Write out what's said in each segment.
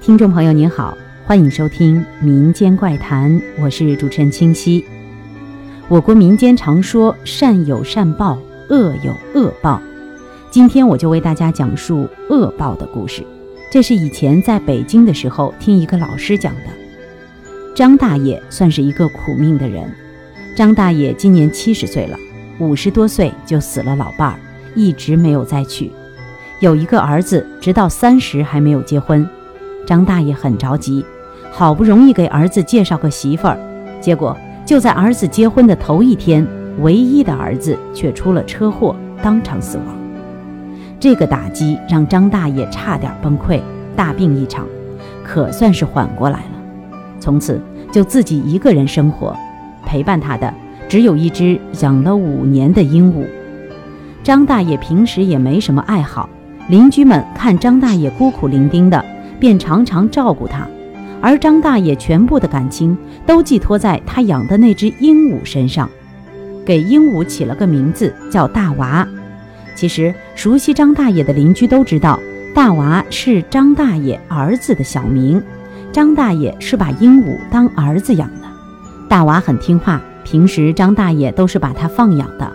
听众朋友您好，欢迎收听《民间怪谈》，我是主持人清溪。我国民间常说“善有善报，恶有恶报”，今天我就为大家讲述恶报的故事。这是以前在北京的时候听一个老师讲的。张大爷算是一个苦命的人。张大爷今年七十岁了，五十多岁就死了老伴儿，一直没有再娶。有一个儿子，直到三十还没有结婚。张大爷很着急，好不容易给儿子介绍个媳妇儿，结果就在儿子结婚的头一天，唯一的儿子却出了车祸，当场死亡。这个打击让张大爷差点崩溃，大病一场，可算是缓过来了。从此就自己一个人生活，陪伴他的只有一只养了五年的鹦鹉。张大爷平时也没什么爱好，邻居们看张大爷孤苦伶仃的。便常常照顾他，而张大爷全部的感情都寄托在他养的那只鹦鹉身上，给鹦鹉起了个名字叫大娃。其实熟悉张大爷的邻居都知道，大娃是张大爷儿子的小名，张大爷是把鹦鹉当儿子养的。大娃很听话，平时张大爷都是把它放养的，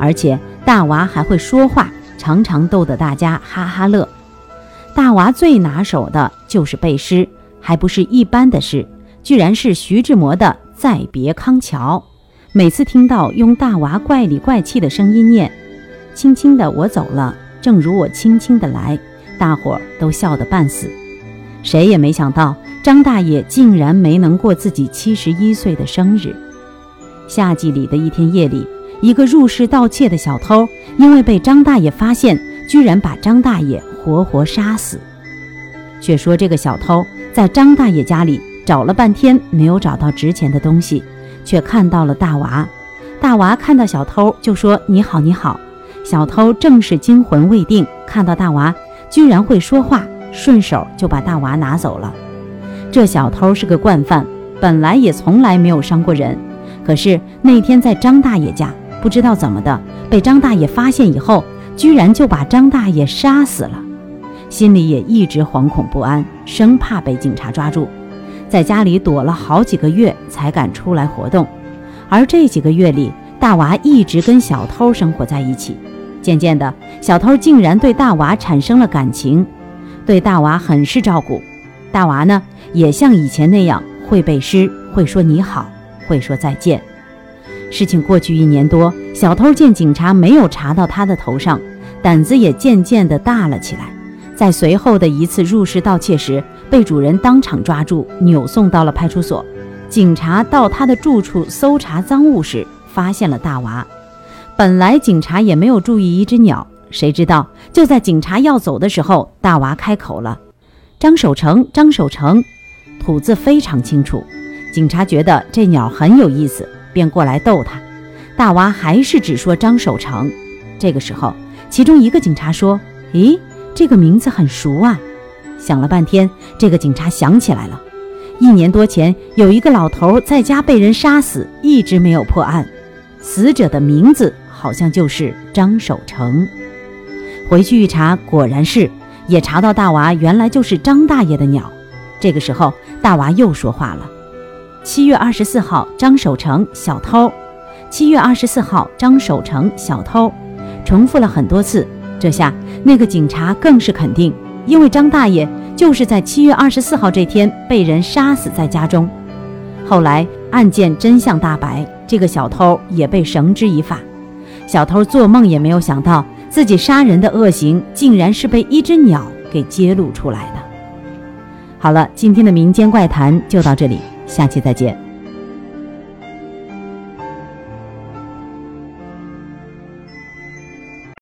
而且大娃还会说话，常常逗得大家哈哈乐。大娃最拿手的就是背诗，还不是一般的诗，居然是徐志摩的《再别康桥》。每次听到用大娃怪里怪气的声音念“轻轻的我走了，正如我轻轻的来”，大伙儿都笑得半死。谁也没想到张大爷竟然没能过自己七十一岁的生日。夏季里的一天夜里，一个入室盗窃的小偷，因为被张大爷发现，居然把张大爷。活活杀死。却说这个小偷在张大爷家里找了半天，没有找到值钱的东西，却看到了大娃。大娃看到小偷就说：“你好，你好。”小偷正是惊魂未定，看到大娃居然会说话，顺手就把大娃拿走了。这小偷是个惯犯，本来也从来没有伤过人，可是那天在张大爷家，不知道怎么的，被张大爷发现以后，居然就把张大爷杀死了。心里也一直惶恐不安，生怕被警察抓住，在家里躲了好几个月才敢出来活动。而这几个月里，大娃一直跟小偷生活在一起。渐渐的，小偷竟然对大娃产生了感情，对大娃很是照顾。大娃呢，也像以前那样会背诗，会说你好，会说再见。事情过去一年多，小偷见警察没有查到他的头上，胆子也渐渐的大了起来。在随后的一次入室盗窃时，被主人当场抓住，扭送到了派出所。警察到他的住处搜查赃物时，发现了大娃。本来警察也没有注意一只鸟，谁知道就在警察要走的时候，大娃开口了：“张守成，张守成。”吐字非常清楚。警察觉得这鸟很有意思，便过来逗他。大娃还是只说张守成。这个时候，其中一个警察说：“咦？”这个名字很熟啊！想了半天，这个警察想起来了，一年多前有一个老头在家被人杀死，一直没有破案，死者的名字好像就是张守成。回去一查，果然是，也查到大娃原来就是张大爷的鸟。这个时候，大娃又说话了：“七月二十四号，张守成小偷。七月二十四号，张守成小偷。”重复了很多次。这下那个警察更是肯定，因为张大爷就是在七月二十四号这天被人杀死在家中。后来案件真相大白，这个小偷也被绳之以法。小偷做梦也没有想到，自己杀人的恶行竟然是被一只鸟给揭露出来的。好了，今天的民间怪谈就到这里，下期再见。